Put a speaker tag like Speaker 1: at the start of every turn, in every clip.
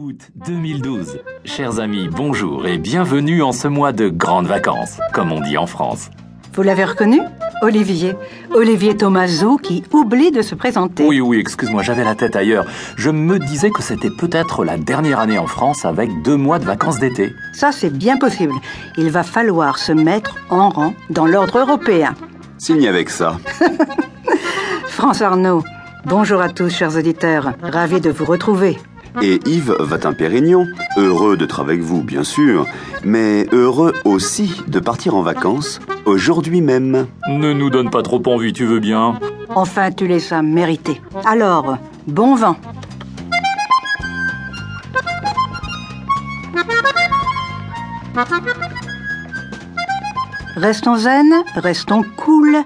Speaker 1: Août 2012. Chers amis, bonjour et bienvenue en ce mois de grandes vacances, comme on dit en France.
Speaker 2: Vous l'avez reconnu Olivier. Olivier Tomaso qui oublie de se présenter.
Speaker 1: Oui, oui, excuse-moi, j'avais la tête ailleurs. Je me disais que c'était peut-être la dernière année en France avec deux mois de vacances d'été.
Speaker 2: Ça, c'est bien possible. Il va falloir se mettre en rang dans l'ordre européen.
Speaker 3: Signe avec ça.
Speaker 2: France Arnaud, bonjour à tous, chers auditeurs. Ravi de vous retrouver.
Speaker 3: Et Yves Vatin-Pérignon, heureux d'être avec vous, bien sûr, mais heureux aussi de partir en vacances aujourd'hui même.
Speaker 1: Ne nous donne pas trop envie, tu veux bien?
Speaker 2: Enfin, tu les as mérités. Alors, bon vent. Restons zen, restons cool.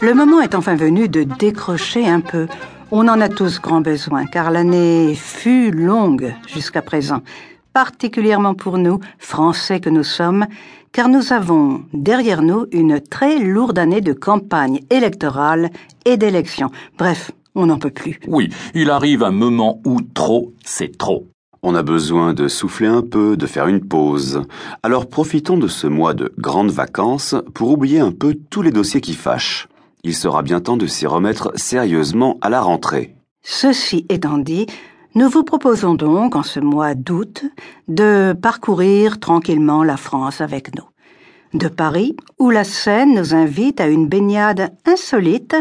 Speaker 2: Le moment est enfin venu de décrocher un peu. On en a tous grand besoin, car l'année fut longue jusqu'à présent, particulièrement pour nous, Français que nous sommes, car nous avons derrière nous une très lourde année de campagne électorale et d'élections. Bref, on n'en peut plus.
Speaker 1: Oui, il arrive un moment où trop, c'est trop.
Speaker 3: On a besoin de souffler un peu, de faire une pause. Alors profitons de ce mois de grandes vacances pour oublier un peu tous les dossiers qui fâchent. Il sera bien temps de s'y remettre sérieusement à la rentrée.
Speaker 2: Ceci étant dit, nous vous proposons donc, en ce mois d'août, de parcourir tranquillement la France avec nous. De Paris, où la Seine nous invite à une baignade insolite,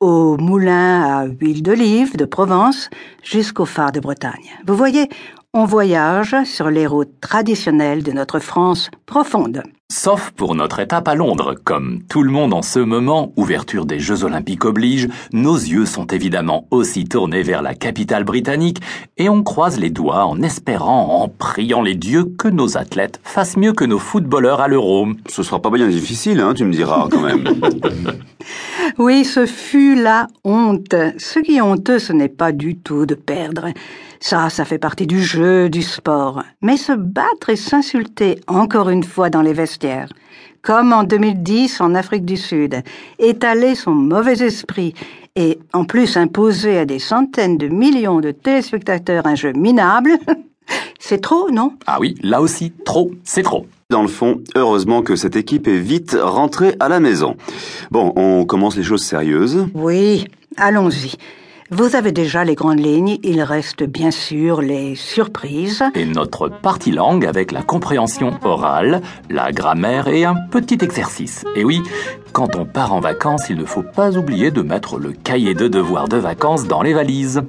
Speaker 2: au moulin à huile d'olive de Provence jusqu'au phare de Bretagne. Vous voyez, on voyage sur les routes traditionnelles de notre France profonde.
Speaker 1: Sauf pour notre étape à Londres. Comme tout le monde en ce moment, ouverture des Jeux Olympiques oblige, nos yeux sont évidemment aussi tournés vers la capitale britannique et on croise les doigts en espérant, en priant les dieux que nos athlètes fassent mieux que nos footballeurs à l'Euro.
Speaker 3: Ce sera pas bien difficile, hein, tu me diras quand même.
Speaker 2: Oui, ce fut la honte. Ce qui est honteux, ce n'est pas du tout de perdre. Ça, ça fait partie du jeu, du sport. Mais se battre et s'insulter encore une fois dans les comme en 2010 en Afrique du Sud, étaler son mauvais esprit et en plus imposer à des centaines de millions de téléspectateurs un jeu minable, c'est trop, non?
Speaker 1: Ah oui, là aussi, trop, c'est trop.
Speaker 3: Dans le fond, heureusement que cette équipe est vite rentrée à la maison. Bon, on commence les choses sérieuses.
Speaker 2: Oui, allons-y. Vous avez déjà les grandes lignes, il reste bien sûr les surprises.
Speaker 1: Et notre partie langue avec la compréhension orale, la grammaire et un petit exercice. Et oui, quand on part en vacances, il ne faut pas oublier de mettre le cahier de devoirs de vacances dans les valises.